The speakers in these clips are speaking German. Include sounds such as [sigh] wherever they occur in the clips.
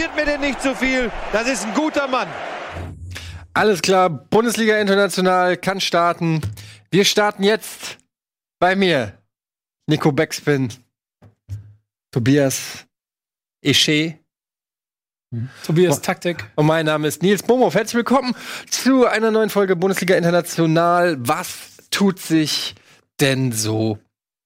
Kritisiert mir denn nicht so viel. Das ist ein guter Mann. Alles klar, Bundesliga International kann starten. Wir starten jetzt bei mir. Nico Beckspin, Tobias Esche. Tobias. Taktik. Und mein Name ist Nils Bomo. Herzlich willkommen zu einer neuen Folge Bundesliga International. Was tut sich denn so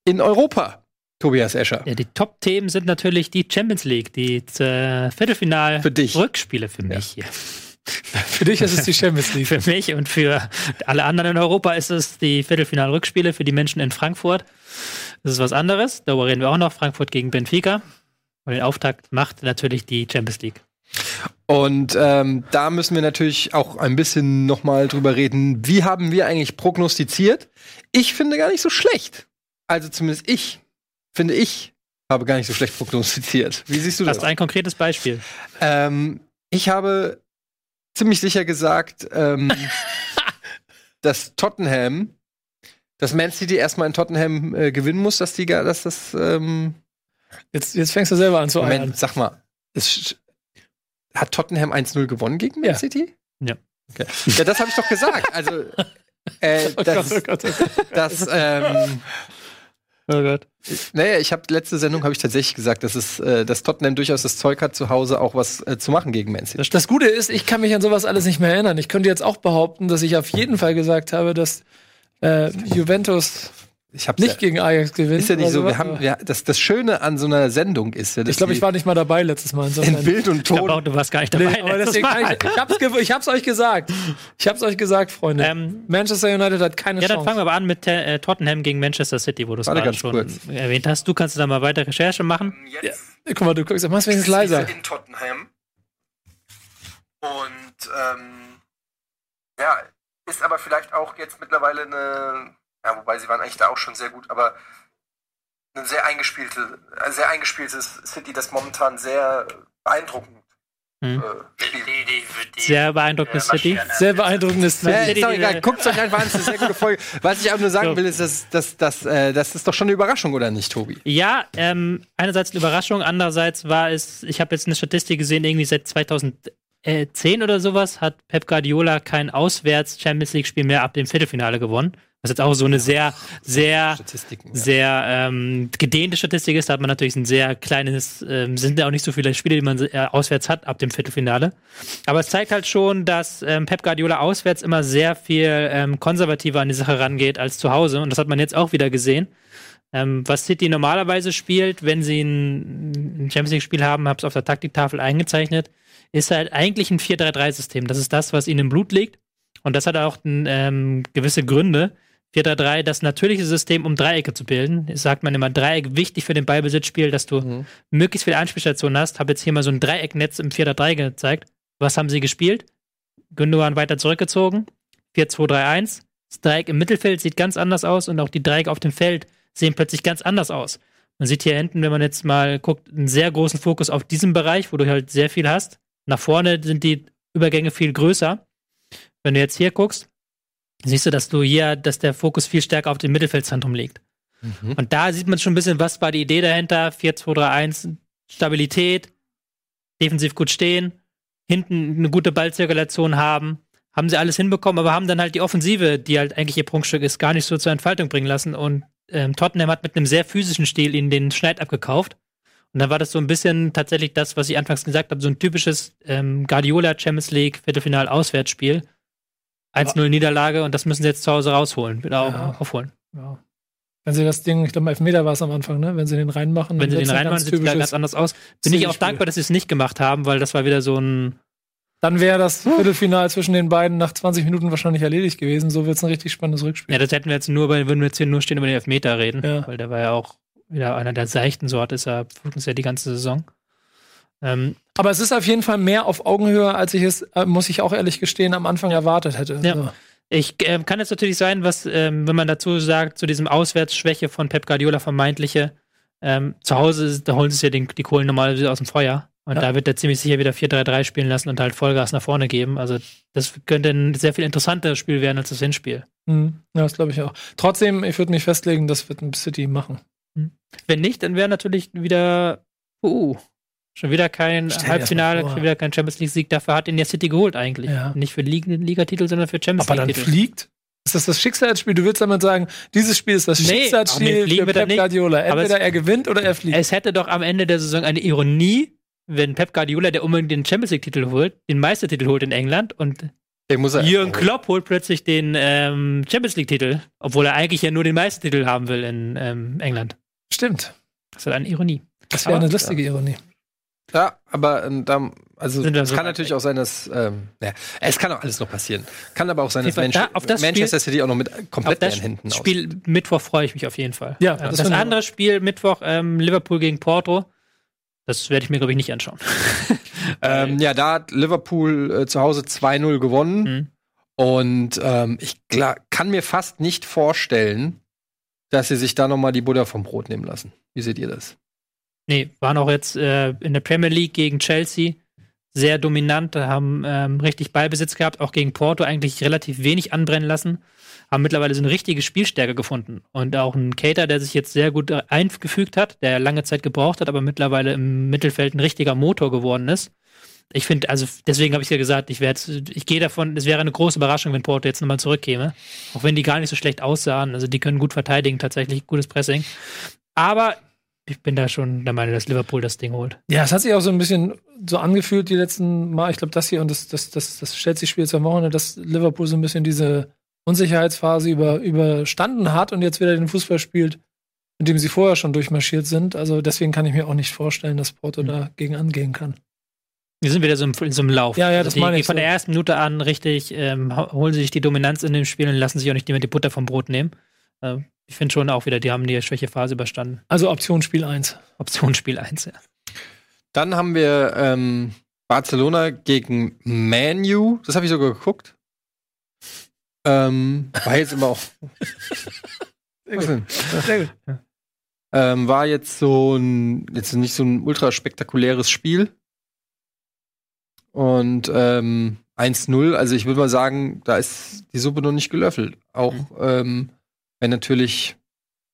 in Europa? Tobias Escher. Ja, die Top-Themen sind natürlich die Champions League, die äh, Viertelfinal-Rückspiele für, für mich ja. Für dich ist es die Champions [laughs] League. für mich und für alle anderen in Europa ist es die Viertelfinal-Rückspiele für die Menschen in Frankfurt. Das ist was anderes. Darüber reden wir auch noch. Frankfurt gegen Benfica. Und den Auftakt macht natürlich die Champions League. Und ähm, da müssen wir natürlich auch ein bisschen nochmal drüber reden. Wie haben wir eigentlich prognostiziert? Ich finde gar nicht so schlecht. Also zumindest ich, finde ich, habe gar nicht so schlecht prognostiziert. Wie siehst du das? Hast du ein konkretes Beispiel? Ähm, ich habe ziemlich sicher gesagt, ähm, [laughs] dass Tottenham, dass Man City erstmal in Tottenham äh, gewinnen muss, dass die, dass das. Ähm jetzt, jetzt fängst du selber an zu Moment, eiern. sag mal, ist, hat Tottenham 1-0 gewonnen gegen Man ja. City? Ja. Okay. Ja, das habe ich doch gesagt. Also, [laughs] äh, oh das, Gott, oh Gott, oh Gott. das ähm, Oh Gott. Naja, ich habe letzte Sendung habe ich tatsächlich gesagt, dass es, äh, dass Tottenham durchaus das Zeug hat, zu Hause auch was äh, zu machen gegen Man City. Das, das, Gute ist, ich kann mich an sowas alles nicht mehr erinnern. Ich könnte jetzt auch behaupten, dass ich auf jeden Fall gesagt habe, dass äh, Juventus ich hab's nicht ja, gegen Ajax gewinnt. Ist ja nicht so. Wir haben, wir, das, das Schöne an so einer Sendung ist ja, Ich glaube, ich war nicht mal dabei letztes Mal. In Bild und Ton. Auch, du warst gar nicht dabei. Nee, aber deswegen ich, ich, hab's, ich hab's euch gesagt. Ich hab's euch gesagt, Freunde. Ähm, Manchester United hat keine ja, Chance. Ja, dann fangen wir aber an mit äh, Tottenham gegen Manchester City, wo du es gerade schon kurz. erwähnt hast. Du kannst da mal weiter Recherche machen. Ja. Guck mal, du guckst, machst wenigstens leiser. In Tottenham. Und ähm, ja, ist aber vielleicht auch jetzt mittlerweile eine ja, wobei sie waren eigentlich da auch schon sehr gut, aber ein sehr eingespielte, ein sehr eingespieltes City, das momentan sehr beeindruckend hm. äh, Sehr beeindruckendes City. Sehr beeindruckendes City. Äh, ist doch egal. Guckt euch einfach an, das ist eine sehr gute Folge. Was ich auch nur sagen so. will, ist, dass, dass, dass, äh, das ist doch schon eine Überraschung, oder nicht, Tobi? Ja, ähm, einerseits eine Überraschung, andererseits war es, ich habe jetzt eine Statistik gesehen, irgendwie seit 2010 oder sowas hat Pep Guardiola kein Auswärts-Champions League-Spiel mehr ab dem Viertelfinale gewonnen. Was jetzt auch so eine sehr, sehr, sehr ähm, gedehnte Statistik ist. Da hat man natürlich ein sehr kleines, ähm, sind ja auch nicht so viele Spiele, die man äh, auswärts hat ab dem Viertelfinale. Aber es zeigt halt schon, dass ähm, Pep Guardiola auswärts immer sehr viel ähm, konservativer an die Sache rangeht als zu Hause. Und das hat man jetzt auch wieder gesehen. Ähm, was City normalerweise spielt, wenn sie ein, ein Champions League-Spiel haben, habe es auf der Taktiktafel eingezeichnet, ist halt eigentlich ein 4-3-3-System. Das ist das, was ihnen im Blut liegt. Und das hat auch ähm, gewisse Gründe. 4-3-3 das natürliche System, um Dreiecke zu bilden. Das sagt man immer, Dreieck wichtig für den Ballbesitzspiel, dass du mhm. möglichst viele Anspielstationen hast. Habe jetzt hier mal so ein Dreiecknetz im 4-3 gezeigt. Was haben sie gespielt? Gündogan weiter zurückgezogen. 4-2-3-1. Das Dreieck im Mittelfeld sieht ganz anders aus und auch die Dreiecke auf dem Feld sehen plötzlich ganz anders aus. Man sieht hier hinten, wenn man jetzt mal guckt, einen sehr großen Fokus auf diesem Bereich, wo du halt sehr viel hast. Nach vorne sind die Übergänge viel größer. Wenn du jetzt hier guckst, siehst du, dass du hier, dass der Fokus viel stärker auf dem Mittelfeldzentrum liegt. Mhm. Und da sieht man schon ein bisschen, was war die Idee dahinter. 4-2-3-1, Stabilität, defensiv gut stehen, hinten eine gute Ballzirkulation haben. Haben sie alles hinbekommen, aber haben dann halt die Offensive, die halt eigentlich ihr Prunkstück ist, gar nicht so zur Entfaltung bringen lassen. Und ähm, Tottenham hat mit einem sehr physischen Stil ihnen den Schneid abgekauft. Und dann war das so ein bisschen tatsächlich das, was ich anfangs gesagt habe, so ein typisches ähm, Guardiola Champions League Viertelfinal Auswärtsspiel 1-0 Niederlage und das müssen sie jetzt zu Hause rausholen, wieder ja. aufholen. Ja. Wenn sie das Ding, ich glaube, Elfmeter war es am Anfang, ne? Wenn sie den reinmachen. Wenn sie den reinmachen, sieht es ganz anders aus. Bin ich auch dankbar, dass sie es nicht gemacht haben, weil das war wieder so ein. Dann wäre das Viertelfinal zwischen den beiden nach 20 Minuten wahrscheinlich erledigt gewesen. So wird es ein richtig spannendes Rückspiel. Ja, das hätten wir jetzt nur, weil würden wir jetzt hier nur stehen über den Elfmeter reden, ja. weil der war ja auch wieder einer der seichten Sorte, ist ja, ja die ganze Saison. Ähm, aber es ist auf jeden Fall mehr auf Augenhöhe, als ich es, äh, muss ich auch ehrlich gestehen, am Anfang erwartet hätte. Ja. So. Ich äh, kann jetzt natürlich sein, was, ähm, wenn man dazu sagt, zu diesem Auswärtsschwäche von Pep Guardiola vermeintliche, ähm, zu Hause, da holen sie ja den, die Kohlen normalerweise aus dem Feuer. Und ja. da wird er ziemlich sicher wieder 4-3-3 spielen lassen und halt Vollgas nach vorne geben. Also das könnte ein sehr viel interessanteres Spiel werden als das Hinspiel. Mhm. Ja, das glaube ich auch. Trotzdem, ich würde mich festlegen, das wird ein City machen. Mhm. Wenn nicht, dann wäre natürlich wieder uh, Schon wieder kein Halbfinale, schon wieder kein Champions League-Sieg. Dafür hat ihn der City geholt eigentlich. Ja. Nicht für Lig- Ligatitel, sondern für Champions Aber dann fliegt? Ist das das Schicksalsspiel? Du willst damit sagen, dieses Spiel ist das Nee, Schicksalsspiel für Pep. Guardiola. Aber Entweder es- er gewinnt oder er fliegt. Es hätte doch am Ende der Saison eine Ironie, wenn Pep Guardiola, der unbedingt den Champions League-Titel holt, den Meistertitel holt in England und Jürgen Klopp holt plötzlich den ähm, Champions League-Titel, obwohl er eigentlich ja nur den Meistertitel haben will in ähm, England. Stimmt. Das ist halt eine Ironie. Das wäre eine lustige Ironie. Ja, aber ähm, da, also Sind es so kann natürlich auch sein, dass ähm, ja, es kann auch alles noch passieren. Kann aber auch sein, dass Auf Manche- da- auf das Manchester City auch noch mit Auf komplett das leeren Händen aus. Spiel Mittwoch freue ich mich auf jeden Fall. Ja, das das, andere Spiel Mittwoch ähm, Liverpool gegen Porto. Das werde ich mir glaube ich nicht anschauen. [laughs] Ähm, ja, da hat Liverpool äh, zu Hause 2-0 gewonnen. Mhm. Und ähm, ich klar, kann mir fast nicht vorstellen, dass sie sich da noch mal die Butter vom Brot nehmen lassen. Wie seht ihr das? Nee, waren auch jetzt äh, in der Premier League gegen Chelsea sehr dominant, haben ähm, richtig Ballbesitz gehabt, auch gegen Porto eigentlich relativ wenig anbrennen lassen, haben mittlerweile so eine richtige Spielstärke gefunden. Und auch ein Cater, der sich jetzt sehr gut äh, eingefügt hat, der lange Zeit gebraucht hat, aber mittlerweile im Mittelfeld ein richtiger Motor geworden ist. Ich finde, also deswegen habe ich ja gesagt, ich ich gehe davon, es wäre eine große Überraschung, wenn Porto jetzt nochmal zurückkäme. Auch wenn die gar nicht so schlecht aussahen. Also die können gut verteidigen, tatsächlich gutes Pressing. Aber ich bin da schon der Meinung, dass Liverpool das Ding holt. Ja, es hat sich auch so ein bisschen so angefühlt die letzten Mal. Ich glaube, das hier und das, das, das, das Chelsea-Spiel jetzt am Wochenende, dass Liverpool so ein bisschen diese Unsicherheitsphase über, überstanden hat und jetzt wieder den Fußball spielt, mit dem sie vorher schon durchmarschiert sind. Also deswegen kann ich mir auch nicht vorstellen, dass Porto Mhm. dagegen angehen kann. Wir sind wieder so im, in so einem Lauf. Ja, ja, Also das die, meine ich Von so. der ersten Minute an richtig ähm, ho- holen sie sich die Dominanz in dem Spiel und lassen sich auch nicht mehr die Butter vom Brot nehmen. Äh, ich finde schon auch wieder, die haben die Schwächephase überstanden. Also Option Spiel 1. Optionsspiel 1, ja. Dann haben wir ähm, Barcelona gegen Manu. Das habe ich sogar geguckt. Ähm, war jetzt immer auch. [laughs] Was denn? Sehr gut. Ähm, war jetzt so ein, jetzt nicht so ein ultra spektakuläres Spiel. Und ähm, 1-0, also ich würde mal sagen, da ist die Suppe noch nicht gelöffelt. Auch ähm, wenn natürlich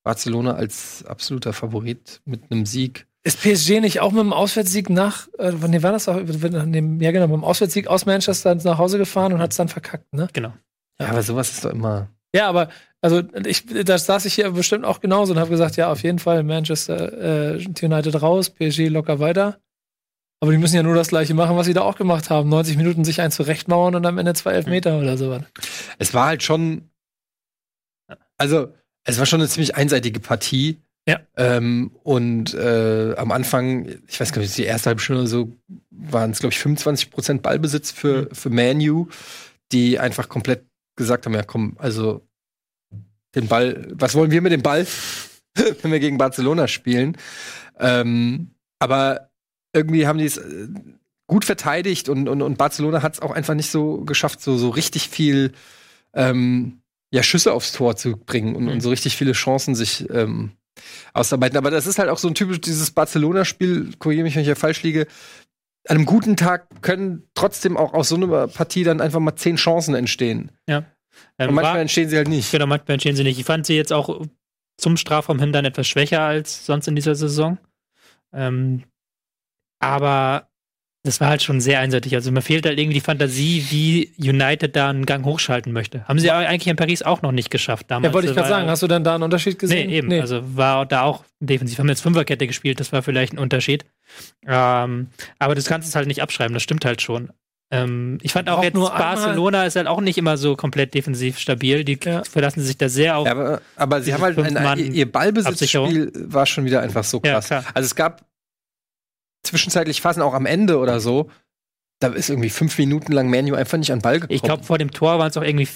Barcelona als absoluter Favorit mit einem Sieg. Ist PSG nicht auch mit dem Auswärtssieg nach, äh, nee, war das auch, dem, ja genau, mit dem Auswärtssieg aus Manchester nach Hause gefahren und hat es dann verkackt, ne? Genau. Ja, aber sowas ist doch immer. Ja, aber also ich, da saß ich hier bestimmt auch genauso und habe gesagt, ja, auf jeden Fall Manchester äh, United raus, PSG locker weiter. Aber die müssen ja nur das gleiche machen, was sie da auch gemacht haben. 90 Minuten sich ein zurechtmauern und am Ende zwei Elfmeter oder sowas. Es war halt schon. Also, es war schon eine ziemlich einseitige Partie. Ja. Ähm, und äh, am Anfang, ich weiß gar nicht, die erste halbe Stunde oder so, waren es, glaube ich, 25% Ballbesitz für, für Manu, die einfach komplett gesagt haben: Ja, komm, also den Ball, was wollen wir mit dem Ball, [laughs] wenn wir gegen Barcelona spielen? Ähm, aber irgendwie haben die es äh, gut verteidigt und, und, und Barcelona hat es auch einfach nicht so geschafft, so, so richtig viel ähm, ja, Schüsse aufs Tor zu bringen und, Mhm. und so richtig viele Chancen sich ähm, ausarbeiten. Aber das ist halt auch so ein typisch dieses Barcelona-Spiel, korrigiere mich, wenn ich ja falsch liege. An einem guten Tag können trotzdem auch aus so einer Partie dann einfach mal zehn Chancen entstehen. Ähm, Und manchmal war, entstehen sie halt nicht. genau, manchmal entstehen sie nicht. Ich fand sie jetzt auch zum Strafraum hin dann etwas schwächer als sonst in dieser Saison. Ähm, aber das war halt schon sehr einseitig. Also mir fehlt halt irgendwie die Fantasie, wie United da einen Gang hochschalten möchte. Haben sie aber eigentlich in Paris auch noch nicht geschafft damals. Ja, wollte ich gerade sagen, hast du denn da einen Unterschied gesehen? Nee, eben. Also war da auch defensiv. Haben jetzt Fünferkette gespielt, das war vielleicht ein Unterschied. Ähm, aber das kannst du halt nicht abschreiben, das stimmt halt schon. Ähm, ich fand auch Braucht jetzt nur einmal- Barcelona ist halt auch nicht immer so komplett defensiv stabil. Die Ja. verlassen sich da sehr auf. Ja, aber, aber sie haben halt ein, ihr- Ballbesitzspiel war schon wieder einfach so Ja, krass. klar. also es gab zwischenzeitlich Phasen auch am Ende oder so, da ist irgendwie fünf Minuten lang Manu einfach nicht an Ball gekommen. ich glaube, vor dem Tor waren es auch irgendwie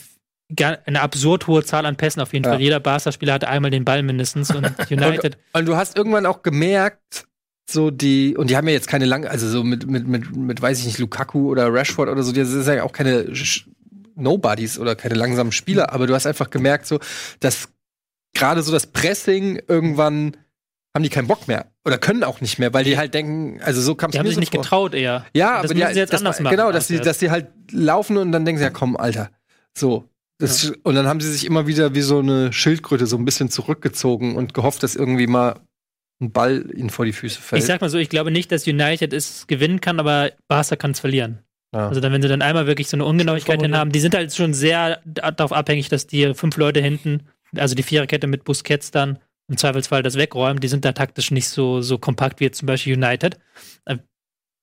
eine absurd hohe Zahl an Pässen auf jeden Ja. Fall. Jeder Barca-Spieler hatte einmal den Ball mindestens und [laughs] United. Und du hast irgendwann auch gemerkt, so die, und die haben ja jetzt keine lange, also so mit, mit, mit, mit, weiß ich nicht, Lukaku oder Rashford oder so, das ist ja auch keine Nobodies oder keine langsamen Spieler, aber du hast einfach gemerkt, so, dass gerade so das Pressing irgendwann haben die keinen Bock mehr oder können auch nicht mehr, weil die halt denken, also so kam es Die haben mir sich so nicht vor. getraut eher. Ja, das aber die, sie jetzt das, anders machen. Genau, dass sie, dass sie halt laufen und dann denken sie, ja komm, Alter. So. Das, Und dann haben sie sich immer wieder wie so eine Schildkröte so ein bisschen zurückgezogen und gehofft, dass irgendwie mal ein Ball ihnen vor die Füße fällt. Ich sag mal so, ich glaube nicht, dass United es gewinnen kann, aber Barca kann es verlieren. Ja. Also dann, wenn sie dann einmal wirklich so eine Ungenauigkeit hin haben, die sind halt schon sehr darauf abhängig, dass die fünf Leute hinten, also die Viererkette mit Busquets dann im Zweifelsfall das wegräumen, die sind da taktisch nicht so, so kompakt wie jetzt zum Beispiel United. Äh,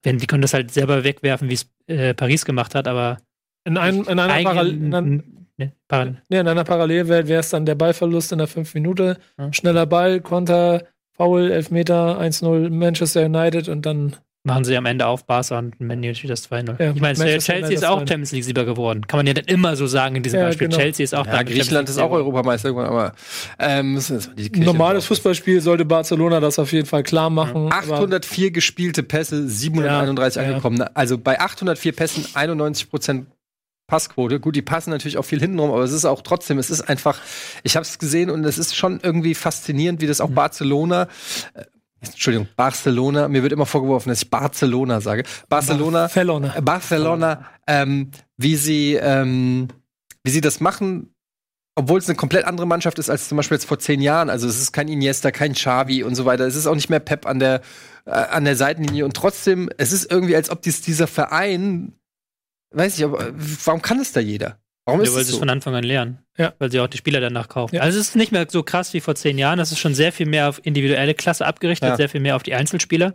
Wenn, die können das halt selber wegwerfen, wie es äh, Paris gemacht hat, aber In, einem, in einer Parallel. In, ne, Parallel. nee, in einer Parallelwelt wäre es dann der Ballverlust in der 5 Minute. Ja. Schneller Ball, Konter, Foul, Elfmeter, 1-0 Manchester United und dann machen sie am Ende auf Barca und Man United das 2-0. Ja, ich meine, Chelsea ist auch 2-0. Champions League-Sieger geworden. Kann man ja dann immer so sagen in diesem Ja, Beispiel. genau. Chelsea ist auch ja, Griechenland ist auch Europameister irgendwann, aber ähm, normales Fußballspiel sollte Barcelona das auf jeden Fall klar machen. aber- 804 gespielte Pässe, 731 Ja, ja. angekommen. Also bei 804 Pässen 91 Prozent Passquote. Gut, die passen natürlich auch viel hintenrum, aber es ist auch trotzdem, es ist einfach, ich habe es gesehen und es ist schon irgendwie faszinierend, wie das auch Mhm. Barcelona, äh, Entschuldigung, Barcelona, mir wird immer vorgeworfen, dass ich Barcelona sage. Barcelona, Barcelona. Barcelona, ähm, wie sie, ähm, wie sie das machen, obwohl es eine komplett andere Mannschaft ist als zum Beispiel jetzt vor zehn Jahren. Also es ist kein Iniesta, kein Xavi und so weiter. Es ist auch nicht mehr Pep an der äh, an der Seitenlinie und trotzdem, es ist irgendwie, als ob dies, dieser Verein, weiß ich, aber warum kann es da jeder? Warum Ja, ist weil es sie es so? von Anfang an lernen. Ja. Weil sie auch die Spieler danach kaufen. Ja. Also es ist nicht mehr so krass wie vor zehn Jahren. Es ist schon sehr viel mehr auf individuelle Klasse abgerichtet, Ja. sehr viel mehr auf die Einzelspieler,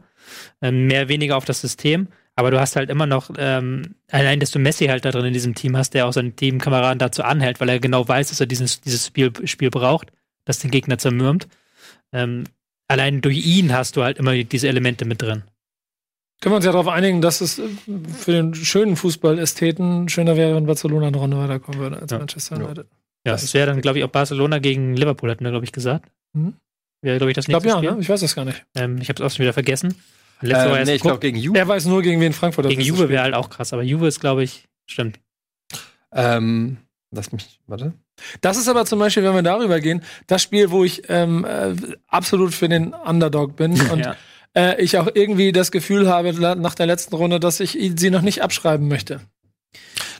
ähm, mehr weniger auf das System. Aber du hast halt immer noch, ähm, allein, dass du Messi halt da drin in diesem Team hast, der auch seinen Teamkameraden dazu anhält, weil er genau weiß, dass er dieses, dieses Spiel, Spiel braucht, das den Gegner zermürbt. Ähm, allein durch ihn hast du halt immer diese Elemente mit drin. Können wir uns ja darauf einigen, dass es äh, für den schönen Fußballästheten schöner wäre, wenn Barcelona eine Runde weiterkommen würde als Ja. Manchester Ja. United. Ja, Das das wäre dann, glaube ich, auch Barcelona gegen Liverpool, hatten wir, glaube ich, gesagt. Mhm. Wäre, glaube ich, das Ich glaube nächste ja, Spiel. ne? ich weiß das gar nicht. Ähm, ich habe es auch schon wieder vergessen. Letzte erst nee, ich glaube gegen Juve. Er weiß nur, gegen wen Frankfurt gegen Juve wäre halt auch krass, aber Juve ist, glaube ich, stimmt. Ähm, lass mich, warte. Das ist aber zum Beispiel, wenn wir darüber gehen, das Spiel, wo ich ähm, äh, absolut für den Underdog bin [laughs] und Ja. Äh, ich auch irgendwie das Gefühl habe nach der letzten Runde, dass ich sie noch nicht abschreiben möchte.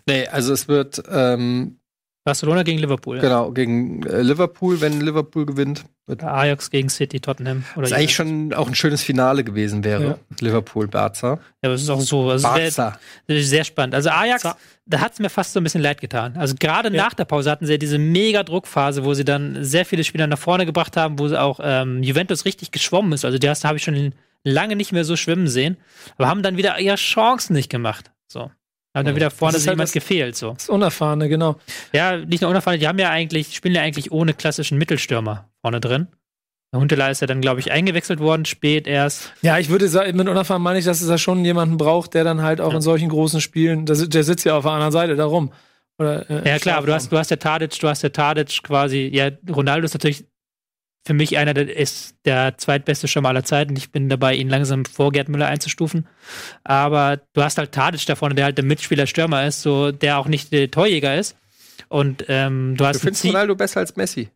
Nee, also es wird, ähm, Barcelona gegen Liverpool. genau, gegen äh, Liverpool, wenn Liverpool gewinnt, wird Ajax gegen City, Tottenham. Oder das eigentlich schon auch ein schönes Finale gewesen wäre. Ja. Liverpool, Barca. Ja, aber es ist auch so. Also Barca. wär, sehr spannend. Also Ajax, Za- da hat es mir fast so ein bisschen leid getan. Also gerade Ja. nach der Pause hatten sie ja diese mega Druckphase, wo sie dann sehr viele Spieler nach vorne gebracht haben, wo sie auch ähm, Juventus richtig geschwommen ist. Also die hast- habe ich schon lange nicht mehr so schwimmen sehen, aber haben dann wieder ihre Chancen nicht gemacht. So. Haben dann wieder vorne Das ist halt jemand gefehlt. So. Das Unerfahrene, genau. Ja, nicht nur unerfahren, die haben ja eigentlich, spielen ja eigentlich ohne klassischen Mittelstürmer vorne drin. Der Huntelaar ist ja dann, glaube ich, eingewechselt worden, spät erst. Ja, ich würde sagen, mit unerfahren meine ich, dass es da schon jemanden braucht, der dann halt auch Ja. in solchen großen Spielen, der, der sitzt ja auf der anderen Seite, darum. Oder, äh, Ja, klar, aber du hast, du hast der Tadic, du hast der Tadic quasi, ja, Ronaldo ist natürlich für mich einer, der ist der zweitbeste Stürmer aller Zeiten. Ich bin dabei, ihn langsam vor Gerd Müller einzustufen. Aber du hast halt Tadic da vorne, der halt der Mitspieler Stürmer ist, so, der auch nicht der Torjäger ist. Und ähm, du Du hast findest Ziel- Ronaldo besser als Messi?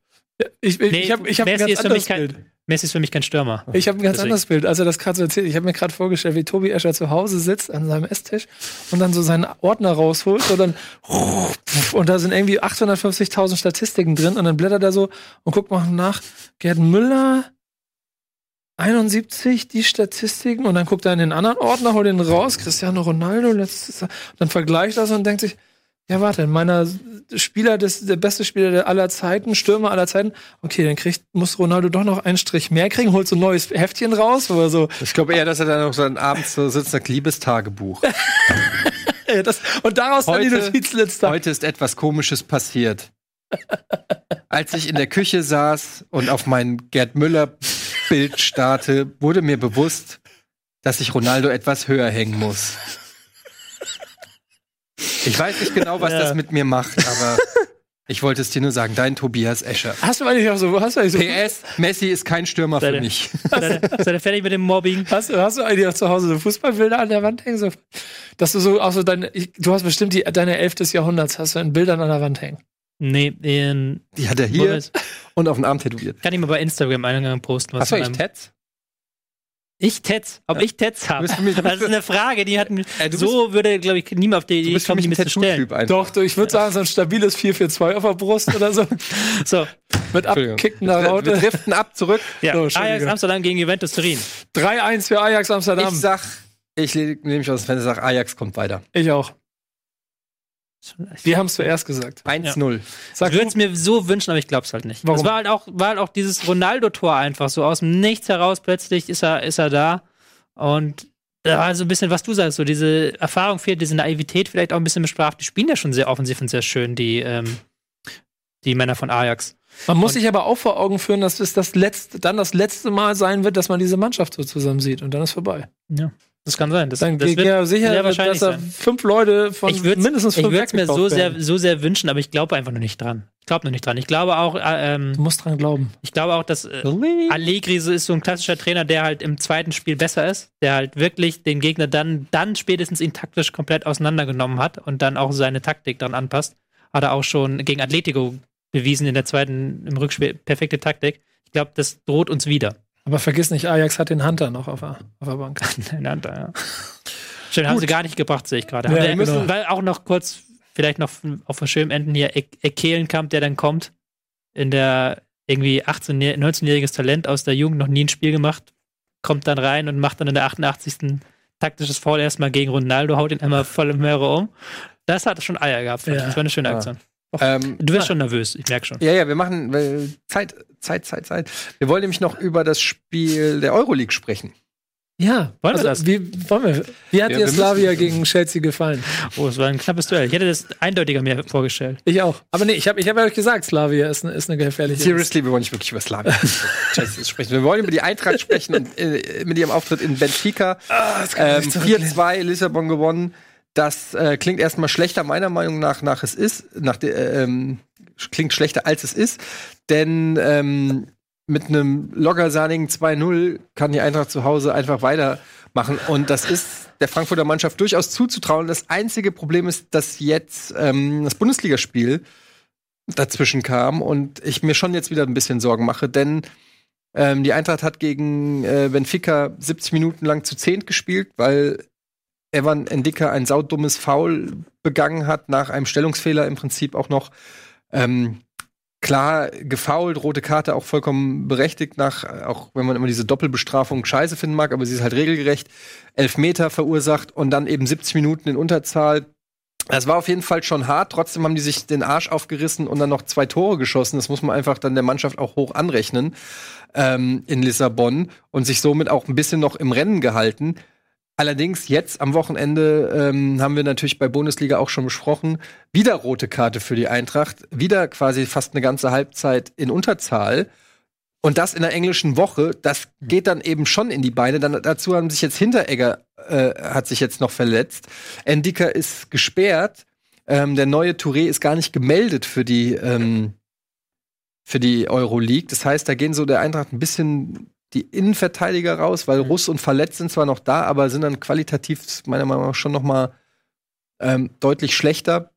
Ich, ich, Nee, ich habe ich hab ein Messi ganz ist für mich kein- Bild. Messi ist für mich kein Stürmer. Ich habe ein ganz Deswegen. anderes Bild, als er das gerade so erzählt. Ich habe mir gerade vorgestellt, wie Tobi Escher zu Hause sitzt an seinem Esstisch und dann so seinen Ordner rausholt und dann [laughs] und da sind irgendwie 850.000 Statistiken drin und dann blättert er so und guckt mal nach. Gerd Müller 71 die Statistiken und dann guckt er in den anderen Ordner, holt den raus. Cristiano Ronaldo letztes dann vergleicht das und denkt sich, ja, warte, meiner Spieler, des, der beste Spieler aller Zeiten, Stürmer aller Zeiten, okay, dann kriegt, muss Ronaldo doch noch einen Strich mehr kriegen, holt so ein neues Heftchen raus, oder so. Ich glaube eher, dass er dann noch so abends so sitzt, sagt, Liebestagebuch. [laughs] Das, und daraus dann die Heute- Notizliste. Heute ist etwas Komisches passiert. Als ich in der Küche saß und auf mein Gerd Müller Bild starte, wurde mir bewusst, dass ich Ronaldo etwas höher hängen muss. Ich weiß nicht genau, was Ja. das mit mir macht, aber [laughs] ich wollte es dir nur sagen. Dein Tobias Escher. Hast du eigentlich auch so, hast du eigentlich so, PS, Messi ist kein Stürmer für Seid ihr- mich. [laughs] Seid ihr, fertig mit dem Mobbing? hast, du- hast du eigentlich auch zu Hause so Fußballbilder an der Wand hängen? So, dass du so, auch so deine, du hast bestimmt die, deine Elf des Jahrhunderts, hast du in Bildern an der Wand hängen. Nee, in, Die hat er hier und auf den Arm tätowiert. kann ich mal bei Instagram einen posten. Was Hast du eigentlich Tats? Ich Tetz? Ob ich Tetz habe? Das ist eine Frage, die hatten. Äh, du so würde, glaube ich, niemand auf die Idee kommen, mich die ein mir zu stellen. Doch, du, ich würde sagen, so ein stabiles 442 auf der Brust oder so. [laughs] So, Mit abkickender Wir Raute. driften ab zurück. [laughs] Ja, So. Ajax Amsterdam gegen Juventus Turin. 3-1 für Ajax Amsterdam. Ich sag, ich nehme mich aus dem Fenster, sag, Ajax kommt weiter. Ich auch. Wir haben es zuerst gesagt. 1-0. Sag ich würde es mir so wünschen, aber ich glaube es halt nicht. Warum? Es war halt auch, war halt auch dieses Ronaldo-Tor einfach so aus dem Nichts heraus plötzlich ist er, ist er da. Und da war so ein bisschen, was du sagst, so diese Erfahrung fehlt, diese Naivität vielleicht auch ein bisschen bestraft. Die spielen ja schon sehr offensiv und sehr schön, die, ähm, die Männer von Ajax. man muss sich aber auch vor Augen führen, dass es das letzte, dann das letzte Mal sein wird, dass man diese Mannschaft so zusammen sieht und dann ist vorbei. Ja. Das kann sein. Das, Dann das wird ja sicher, sehr wahrscheinlich dass da sein. fünf Leute von ich mindestens ich fünf würde es mir so sehr, so sehr wünschen, aber ich glaube einfach noch nicht dran. Ich glaube noch nicht dran. Ich glaube auch, äh, ähm, Du musst dran glauben. ich glaube auch, dass äh, Allegri so ist so ein klassischer Trainer, der halt im zweiten Spiel besser ist, der halt wirklich den Gegner dann, dann spätestens ihn taktisch komplett auseinandergenommen hat und dann auch seine Taktik dann anpasst. Hat er auch schon gegen Atletico bewiesen in der zweiten, im Rückspiel, perfekte Taktik. Ich glaube, das droht uns wieder. Aber vergiss nicht, Ajax hat den Hunter noch auf der, auf der Bank. [laughs] Einander, ja. Schön, haben sie gar nicht gebracht, sehe ich gerade. Ja, genau. Weil auch noch kurz, vielleicht noch auf der schönen Enden hier, E- Ekelenkamp, der dann kommt, in der irgendwie 18, 19-jähriges Talent aus der Jugend, noch nie ein Spiel gemacht, kommt dann rein und macht dann in der 88. taktisches Foul erstmal gegen Ronaldo, haut ihn einmal voll im Möhre um. Das hat schon Eier gehabt. Ja. Das war eine schöne Ja. Ähm, Du wirst schon nervös, ich merke schon. ja, ja, wir machen weil Zeit, Zeit, Zeit, Zeit. Wir wollen nämlich noch über das Spiel der Euroleague sprechen. Ja, Wollen wir also, das? Wie, wollen wir, wie hat Ja, dir wir Slavia gegen Chelsea gefallen? Oh, es war ein knappes Duell. Ich hätte das eindeutiger mir vorgestellt. Ich auch. Aber nee, ich habe ich hab ja euch gesagt, Slavia ist eine, ist eine gefährliche. Seriously, wir wollen nicht wirklich über Slavia [laughs] Chelsea sprechen. Wir wollen über die Eintracht sprechen und äh, mit ihrem Auftritt in Benfica. ähm, 4-2 Lissabon gewonnen. Das äh, klingt erstmal schlechter, meiner Meinung nach, nach es ist. Nach de, äh, ähm, klingt schlechter, als es ist. Denn ähm, mit einem loggersahnigen 2-0 kann die Eintracht zu Hause einfach weitermachen. Und das ist der Frankfurter Mannschaft durchaus zuzutrauen. Das einzige Problem ist, dass jetzt ähm, das Bundesligaspiel dazwischen kam und ich mir schon jetzt wieder ein bisschen Sorgen mache, denn ähm, die Eintracht hat gegen äh, Benfica 70 Minuten lang zu zehnt gespielt, weil Evan Endika ein saudummes Foul begangen hat, nach einem Stellungsfehler im Prinzip auch noch. Ähm, klar gefoult, rote Karte auch vollkommen berechtigt, nach, auch wenn man immer diese Doppelbestrafung scheiße finden mag, aber sie ist halt regelgerecht. Elf Meter verursacht und dann eben 70 Minuten in Unterzahl. Das war auf jeden Fall schon hart. Trotzdem haben die sich den Arsch aufgerissen und dann noch zwei Tore geschossen. Das muss man einfach dann der Mannschaft auch hoch anrechnen ähm, in Lissabon und sich somit auch ein bisschen noch im Rennen gehalten. Allerdings jetzt am Wochenende ähm, haben wir natürlich bei Bundesliga auch schon besprochen, wieder rote Karte für die Eintracht, wieder quasi fast eine ganze Halbzeit in Unterzahl. Und das in der englischen Woche, das geht dann eben schon in die Beine. Dann, dazu haben sich jetzt Hinteregger äh, hat sich jetzt noch verletzt. Endika ist gesperrt. Ähm, der neue Touré ist gar nicht gemeldet für die ähm, für die Euroleague. Das heißt, da gehen so der Eintracht ein bisschen die Innenverteidiger raus, weil Russ und Verletzt sind zwar noch da, aber sind dann qualitativ meiner Meinung nach schon noch mal ähm, deutlich schlechter.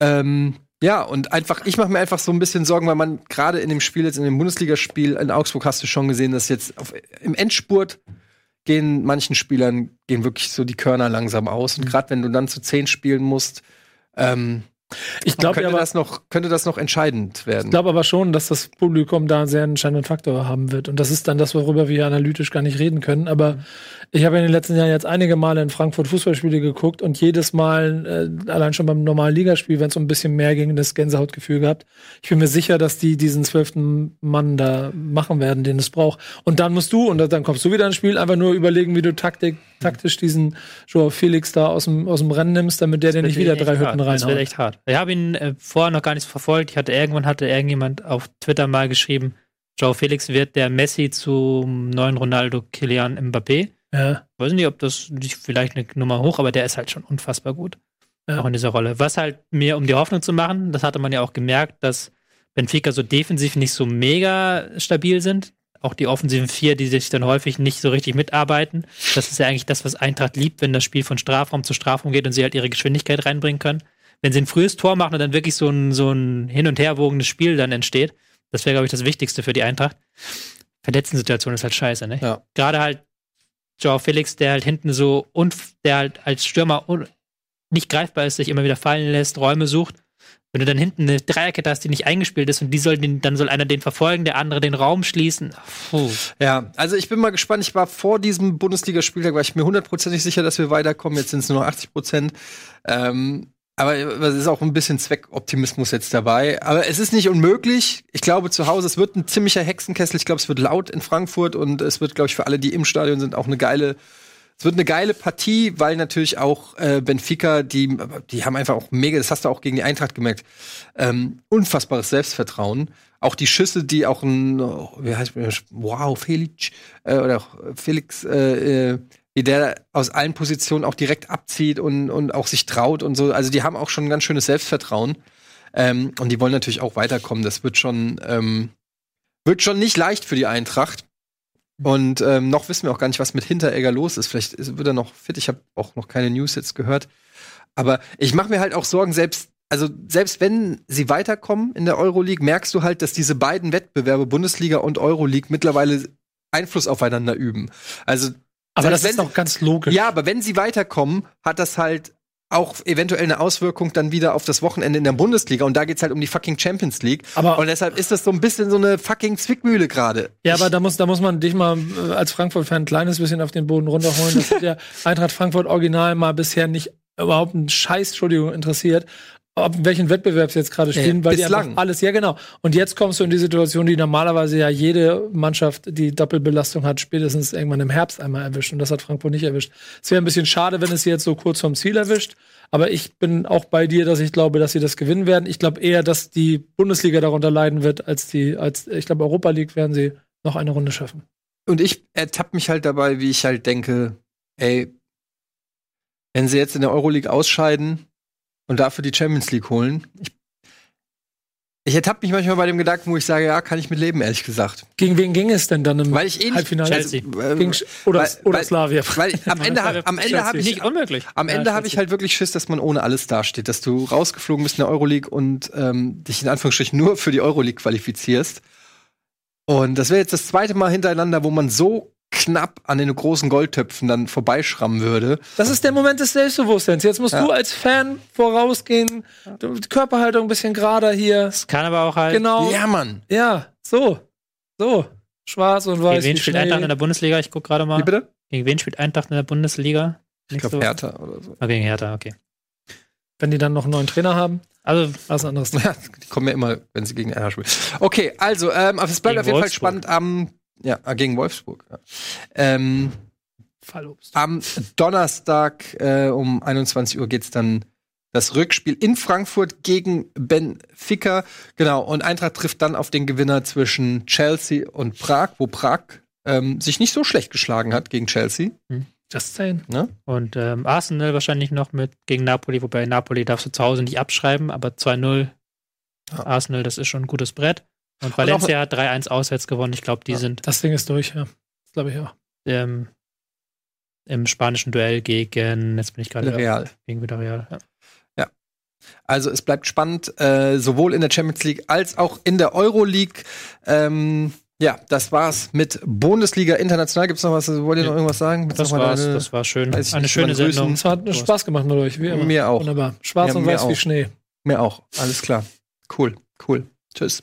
Ähm, ja, und einfach, ich mache mir einfach so ein bisschen Sorgen, weil man gerade in dem Spiel, jetzt in dem Bundesligaspiel in Augsburg hast du schon gesehen, dass jetzt auf, im Endspurt gehen manchen Spielern gehen wirklich so die Körner langsam aus. Und gerade wenn du dann zu zehn spielen musst, ähm, Ich glaube könnte, aber, das noch, könnte das noch entscheidend werden. ich glaube aber schon, dass das Publikum da einen sehr entscheidenden Faktor haben wird. Und das ist dann das, worüber wir analytisch gar nicht reden können. Aber ich habe in den letzten Jahren jetzt einige Male in Frankfurt Fußballspiele geguckt und jedes Mal, äh, allein schon beim normalen Ligaspiel, wenn es um ein bisschen mehr ging, das Gänsehautgefühl gehabt. Ich bin mir sicher, dass die diesen zwölften Mann da machen werden, den es braucht. Und dann musst du, und dann kommst du wieder ins Spiel, einfach nur überlegen, wie du Taktik, taktisch diesen Joao Felix da aus dem, aus dem Rennen nimmst, damit der dir nicht wieder drei. Hütten Das wird reinhaut. echt hart. Ich habe ihn äh, vorher noch gar nicht verfolgt. Ich hatte irgendwann hatte irgendjemand auf Twitter mal geschrieben, Joe Felix wird der Messi zum neuen Ronaldo Kilian Mbappé. Ja. Weiß nicht, ob das nicht vielleicht eine Nummer hoch, aber der ist halt schon unfassbar gut. Ja. Auch in dieser Rolle. Was halt mir, um die Hoffnung zu machen, das hatte man ja auch gemerkt, dass Benfica so defensiv nicht so mega stabil sind. Auch die offensiven vier, die sich dann häufig nicht so richtig mitarbeiten. Das ist ja eigentlich das, was Eintracht liebt, wenn das Spiel von Strafraum zu Strafraum geht und sie halt ihre Geschwindigkeit reinbringen können. Wenn sie ein frühes Tor machen und dann wirklich so ein, so ein hin- und herwogendes Spiel dann entsteht, das wäre, glaube ich, das Wichtigste für die Eintracht. Verletzten-Situation ist halt scheiße, ne? Ja. Gerade halt Joao Felix, der halt hinten so und der halt als Stürmer nicht greifbar ist, sich immer wieder fallen lässt, Räume sucht Wenn du dann hinten eine Dreierkette hast, die nicht eingespielt ist und die soll den, dann soll einer den verfolgen, der andere den Raum schließen. Puh. Ja, also ich bin mal gespannt. Ich war vor diesem Bundesligaspieltag, war ich mir hundertprozentig sicher, dass wir weiterkommen. Jetzt sind es nur noch 80 Prozent. Ähm, aber es ist auch ein bisschen Zweckoptimismus jetzt dabei. Aber es ist nicht unmöglich. Ich glaube, zu Hause, es wird ein ziemlicher Hexenkessel. Ich glaube, es wird laut in Frankfurt und es wird, glaube ich, für alle, die im Stadion sind, auch eine geile es wird eine geile Partie, weil natürlich auch äh, Benfica, die, die haben einfach auch mega, das hast du auch gegen die Eintracht gemerkt, ähm, unfassbares Selbstvertrauen. Auch die Schüsse, die auch ein, oh, wie heißt wow, Felix, äh, oder Felix, äh, äh, wie der aus allen Positionen auch direkt abzieht und, und auch sich traut und so. Also die haben auch schon ein ganz schönes Selbstvertrauen. Ähm, und die wollen natürlich auch weiterkommen. Das wird schon, ähm, wird schon nicht leicht für die Eintracht. Und ähm, noch wissen wir auch gar nicht, was mit Hinteregger los ist. Vielleicht wird er noch fit. Ich habe auch noch keine News jetzt gehört. Aber ich mache mir halt auch Sorgen, selbst, also selbst wenn sie weiterkommen in der Euroleague, merkst du halt, dass diese beiden Wettbewerbe, Bundesliga und Euroleague, mittlerweile Einfluss aufeinander üben. Also aber das ist doch ganz logisch. Ja, aber wenn sie weiterkommen, hat das halt auch eventuell eine Auswirkung dann wieder auf das Wochenende in der Bundesliga und da geht's halt um die fucking Champions League. Aber und deshalb ist das so ein bisschen so eine fucking Zwickmühle gerade. Ja, aber da muss, da muss man dich mal äh, als Frankfurt-Fan ein kleines bisschen auf den Boden runterholen. Das hat [laughs] ja Eintracht Frankfurt Original mal bisher nicht überhaupt einen Scheiß, Entschuldigung, interessiert. Ob welchen Wettbewerb sie jetzt gerade stehen, Ja, weil die bislang. einfach alles, ja genau. Und jetzt kommst du in die Situation, die normalerweise ja jede Mannschaft, die Doppelbelastung hat, spätestens irgendwann im Herbst einmal erwischt. Und das hat Frankfurt nicht erwischt. Es wäre ein bisschen schade, wenn es sie jetzt so kurz vom Ziel erwischt. Aber ich bin auch bei dir, dass ich glaube, dass sie das gewinnen werden. Ich glaube eher, dass die Bundesliga darunter leiden wird, als die, als ich glaube, Europa League werden sie noch eine Runde schaffen. Und ich ertappe mich halt dabei, wie ich halt denke, ey, wenn sie jetzt in der Euroleague ausscheiden und dafür die Champions League holen, ich, ich ertappe mich manchmal bei dem Gedanken, wo ich sage, ja, kann ich mit leben, ehrlich gesagt. Gegen wen ging es denn dann im Weil ich eh nicht Halbfinale? Chelsea. äh, Gegen, oder weil- oder Slavia. Weil am Ende, hab- [laughs] am Ende habe ich, nicht unmöglich. am Ja, Ende habe ich halt wirklich Schiss, dass man ohne alles dasteht, dass du rausgeflogen bist in der Euroleague und ähm, dich in Anführungsstrichen nur für die Euroleague qualifizierst. Und das wäre jetzt das zweite Mal hintereinander, wo man so knapp an den großen Goldtöpfen dann vorbeischrammen würde. Das ist der Moment des Selbstbewusstseins. Jetzt musst Ja. du als Fan vorausgehen, die Körperhaltung ein bisschen gerader hier. Es kann aber auch halt. Genau. Ja, Mann. Ja, so. So. Schwarz und weiß. Gegen wen wie spielt. Eintracht in der Bundesliga? Ich guck gerade Wie mal. bitte? Gegen wen spielt Eintracht in der Bundesliga? Ich glaube Hertha oder so. Ah, gegen Hertha, okay. Wenn die dann noch einen neuen Trainer haben, Also, was anderes. Ja, [laughs] die kommen ja immer, wenn sie gegen Hertha spielen. Okay, also, ähm, aber es bleibt Gegen auf jeden Fall Wolfsburg. spannend am, ja, ah, gegen Wolfsburg. Ja. Ähm, Fallobst. Am Donnerstag äh, um 21 Uhr geht's dann das Rückspiel in Frankfurt gegen Benfica. Genau, und Eintracht trifft dann auf den Gewinner zwischen Chelsea und Prag, wo Prag ähm, sich nicht so schlecht geschlagen hat gegen Chelsea. Just saying. Ne? und ähm, Arsenal wahrscheinlich noch mit gegen Napoli, wobei Napoli darfst du zu Hause nicht abschreiben, aber 2-0 Ja. Arsenal, das ist schon ein gutes Brett. Und Valencia hat 3-1 auswärts gewonnen. Ich glaube, die Ja. sind Das Ding ist durch, ja. Das glaube ich auch. ähm, im spanischen Duell gegen, jetzt bin ich gerade Real. gegen Villarreal. Ja. Also es bleibt spannend, äh, sowohl in der Champions League als auch in der Euroleague. Ähm, ja, das war's mit Bundesliga international. Gibt's noch was? Wollt ihr noch irgendwas sagen? Gibt's Das war's, eine- das war schön. ich Eine nicht, schöne. Sendung. Es hat Spaß gemacht mit euch, wie immer. Mir auch. Wunderbar. Schwarz Ja, und weiß wie auch. Schnee. Mir auch. Alles klar. Cool, cool. Tschüss.